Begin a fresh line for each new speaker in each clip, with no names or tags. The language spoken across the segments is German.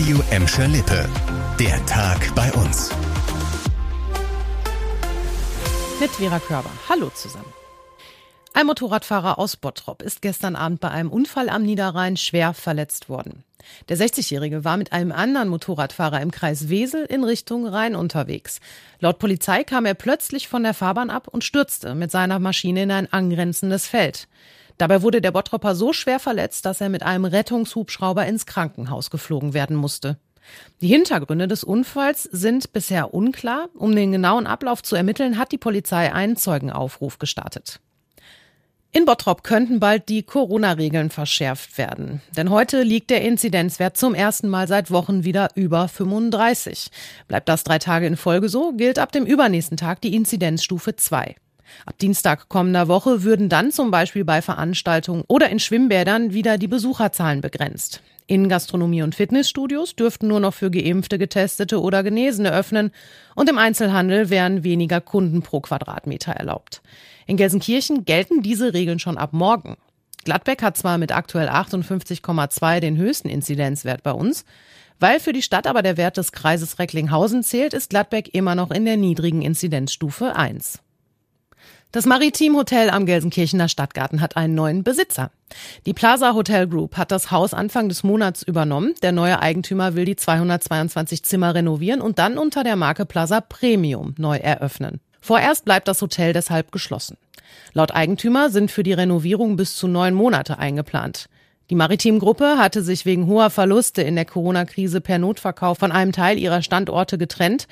Radio Emscher Lippe. Der Tag bei uns.
Mit Vera Körber. Hallo zusammen. Ein Motorradfahrer aus Bottrop ist gestern Abend bei einem Unfall am Niederrhein schwer verletzt worden. Der 60-Jährige war mit einem anderen Motorradfahrer im Kreis Wesel in Richtung Rhein unterwegs. Laut Polizei kam er plötzlich von der Fahrbahn ab und stürzte mit seiner Maschine in ein angrenzendes Feld. Dabei wurde der Bottropper so schwer verletzt, dass er mit einem Rettungshubschrauber ins Krankenhaus geflogen werden musste. Die Hintergründe des Unfalls sind bisher unklar. Um den genauen Ablauf zu ermitteln, hat die Polizei einen Zeugenaufruf gestartet. In Bottrop könnten bald die Corona-Regeln verschärft werden. Denn heute liegt der Inzidenzwert zum ersten Mal seit Wochen wieder über 35. Bleibt das drei Tage in Folge so, gilt ab dem übernächsten Tag die Inzidenzstufe 2. Ab Dienstag kommender Woche würden dann zum Beispiel bei Veranstaltungen oder in Schwimmbädern wieder die Besucherzahlen begrenzt. In Gastronomie und Fitnessstudios dürften nur noch für Geimpfte, Getestete oder Genesene öffnen und im Einzelhandel wären weniger Kunden pro Quadratmeter erlaubt. In Gelsenkirchen gelten diese Regeln schon ab morgen. Gladbeck hat zwar mit aktuell 58,2 den höchsten Inzidenzwert bei uns, weil für die Stadt aber der Wert des Kreises Recklinghausen zählt, ist Gladbeck immer noch in der niedrigen Inzidenzstufe 1. Das Maritim Hotel am Gelsenkirchener Stadtgarten hat einen neuen Besitzer. Die Plaza Hotel Group hat das Haus Anfang des Monats übernommen. Der neue Eigentümer will die 222 Zimmer renovieren und dann unter der Marke Plaza Premium neu eröffnen. Vorerst bleibt das Hotel deshalb geschlossen. Laut Eigentümer sind für die Renovierung bis zu neun Monate eingeplant. Die Maritim-Gruppe hatte sich wegen hoher Verluste in der Corona-Krise per Notverkauf von einem Teil ihrer Standorte getrennt.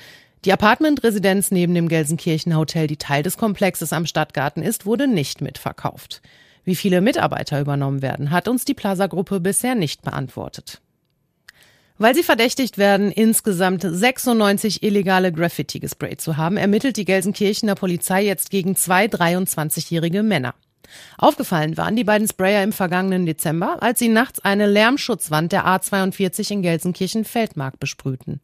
Die Apartment-Residenz neben dem Gelsenkirchen Hotel, die Teil des Komplexes am Stadtgarten ist, wurde nicht mitverkauft. Wie viele Mitarbeiter übernommen werden, hat uns die Plaza-Gruppe bisher nicht beantwortet. Weil sie verdächtigt werden, insgesamt 96 illegale Graffiti gesprayt zu haben, ermittelt die Gelsenkirchener Polizei jetzt gegen zwei 23-jährige Männer. Aufgefallen waren die beiden Sprayer im vergangenen Dezember, als sie nachts eine Lärmschutzwand der A42 in Gelsenkirchen-Feldmark besprühten.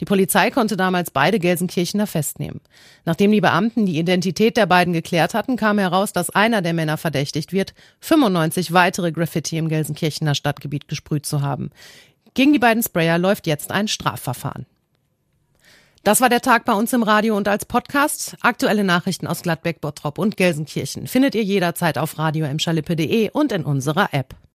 Die Polizei konnte damals beide Gelsenkirchener festnehmen. Nachdem die Beamten die Identität der beiden geklärt hatten, kam heraus, dass einer der Männer verdächtigt wird, 95 weitere Graffiti im Gelsenkirchener Stadtgebiet gesprüht zu haben. Gegen die beiden Sprayer läuft jetzt ein Strafverfahren. Das war der Tag bei uns im Radio und als Podcast. Aktuelle Nachrichten aus Gladbeck, Bottrop und Gelsenkirchen findet ihr jederzeit auf radio und in unserer App.